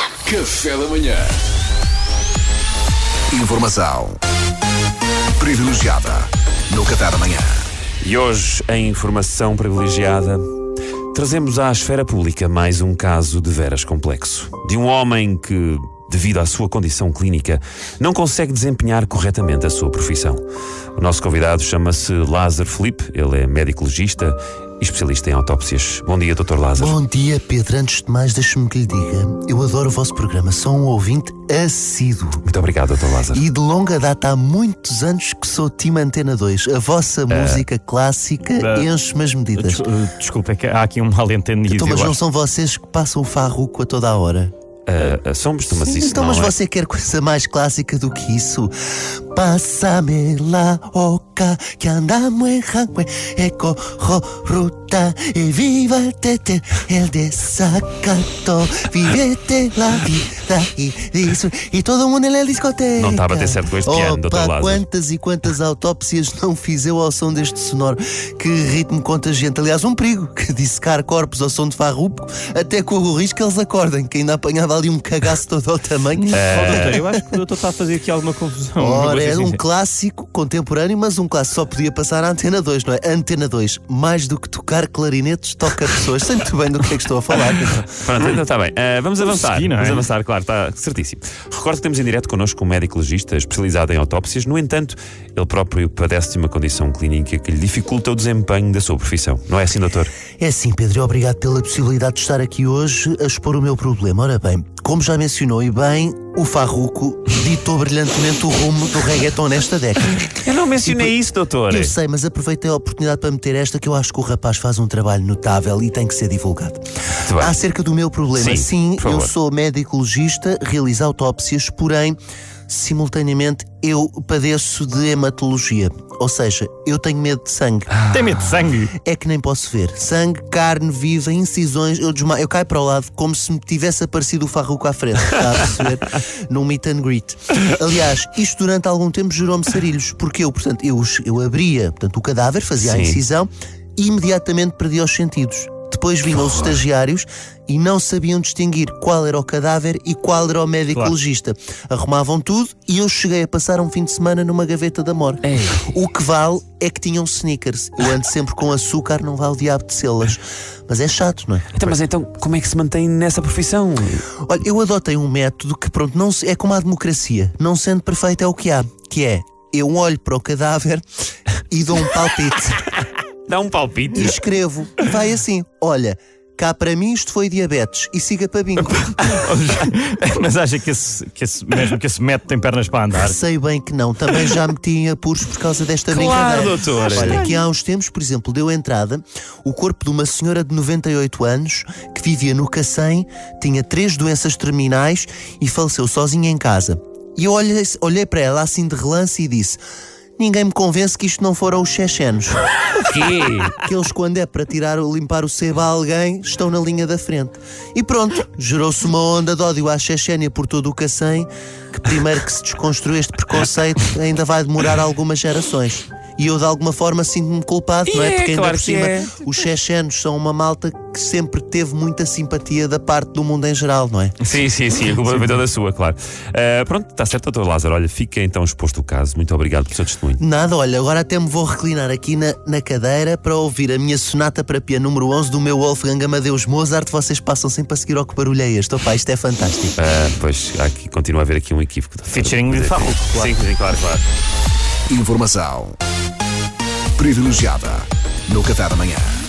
Café da manhã. Informação privilegiada no Café da Manhã. E hoje, em informação privilegiada, trazemos à esfera pública mais um caso de veras complexo. De um homem que, devido à sua condição clínica, não consegue desempenhar corretamente a sua profissão. O nosso convidado chama-se Lázaro Felipe, ele é médico legista especialista em autópsias. Bom dia, Dr. Lázaro. Bom dia, Pedro. Antes de mais, deixe-me que lhe diga. Eu adoro o vosso programa, sou um ouvinte assíduo. Muito obrigado, Dr. Lázaro. E de longa data, há muitos anos que sou Team Antena 2. A vossa música clássica uh, enche-me as medidas. Des- uh, Desculpa, é que há aqui um mal-entendido. Então, mas não acho. são vocês que passam o farruco a toda a hora? Ah, ah, somos, mas isso então, não mas é... você quer coisa mais clássica do que isso? Pásame la que andamos en Jangue, eco ruta e viva el tete, el desacato, vivete la vida e isso e todo mundo na discoteca. Não está a bater certo com este piano, Dr. Opa, Lázaro. quantas e quantas autópsias não fiz eu ao som deste sonoro? Que ritmo contagiante. Aliás, um perigo que dissecar corpos ao som de farrupo, até corro o risco que eles acordem, que ainda apanhava ali um cagaço todo ao tamanho. Oh, doutor, eu acho que o doutor está a fazer aqui alguma confusão. Ora, é um sincero. clássico contemporâneo, mas um clássico só podia passar à Antena 2, não é? Antena 2, mais do que tocar clarinetes, toca pessoas. Sei muito bem do que é que estou a falar. Pronto, então está bem. Ah, vamos avançar. seguir, é? Vamos avançar, claro, está certíssimo. Recordo que temos em direto connosco um médico legista especializado em autópsias. No entanto, ele próprio padece de uma condição clínica que lhe dificulta o desempenho da sua profissão. Não é assim, doutor? É assim, Pedro, e obrigado pela possibilidade de estar aqui hoje a expor o meu problema. Ora bem, como já mencionou e bem, o Farruco ditou brilhantemente o rumo do reggaeton nesta década. Eu não mencionei isso, doutor. Eu sei, mas aproveitei a oportunidade para meter esta que eu acho que o rapaz faz um trabalho notável e tem que ser divulgado. Acerca do meu problema, Sim, sim, eu sou médico legista, realizo autópsias, porém, simultaneamente, eu padeço de hematologia. Ou seja, eu tenho medo de sangue. Tem medo de sangue? É que nem posso ver. Sangue, carne viva, incisões, eu desmaio, eu caio para o lado como se me tivesse aparecido o farruco à frente, está a perceber? Num meet and greet. Aliás, isto durante algum tempo gerou-me sarilhos, porque eu, portanto, eu, eu abria portanto, o cadáver, fazia a Sim. incisão e imediatamente perdia os sentidos. Depois vinham os estagiários e não sabiam distinguir qual era o cadáver e qual era o médico Claro. legista. Arrumavam tudo e eu cheguei a passar um fim de semana numa gaveta da morte. Ei. O que vale é que tinham sneakers. Eu ando sempre com açúcar, não vale o diabo de selas. Mas é chato, não é? Então, mas então, como é que se mantém nessa profissão? Olha, eu adotei um método que, pronto, não se- é como a democracia. Não sendo perfeito é o que há. Que é, eu olho para o cadáver e dou um palpite. Dá um palpite. e escrevo. E vai assim, olha... Cá para mim isto foi diabetes e siga para bingo. Mas acha que esse, que esse, mesmo que esse método tem pernas para andar? Sei bem que não, também já meti em apuros por causa desta Claro, brincadeira. doutor. Olha, aqui há uns tempos, por exemplo, deu entrada o corpo de uma senhora de 98 anos que vivia no Cacém, tinha três doenças terminais e faleceu sozinha em casa. E eu olhei, olhei para ela assim de relance e disse: Ninguém me convence que isto não foram os chechenos. O quê? Aqueles, quando é para tirar ou limpar o sebo a alguém, estão na linha da frente. E pronto, gerou-se uma onda de ódio à Chechênia por todo o Cacém, que primeiro que se desconstruir este preconceito ainda vai demorar algumas gerações. E eu, de alguma forma, sinto-me culpado, não é? É, Porque ainda claro por que cima, é. os chechenos são uma malta que sempre teve muita simpatia da parte do mundo em geral, não é? Sim, sim, sim, a culpa foi toda sua, claro. Ah, pronto, está certo, doutor Lázaro. Olha, fica então exposto o caso. Muito obrigado pelo seu testemunho. Nada, olha, agora até me vou reclinar aqui na, na cadeira para ouvir a minha sonata para piano número 11 do meu Wolfgang Amadeus Mozart. Vocês passam sempre a seguir ao que barulho é este. Opa, isto é fantástico. Ah, pois, há aqui, continua a haver aqui um equívoco. Featuring de Farruko, claro. Sim, sim, claro, claro. Informação privilegiada no Café da Manhã.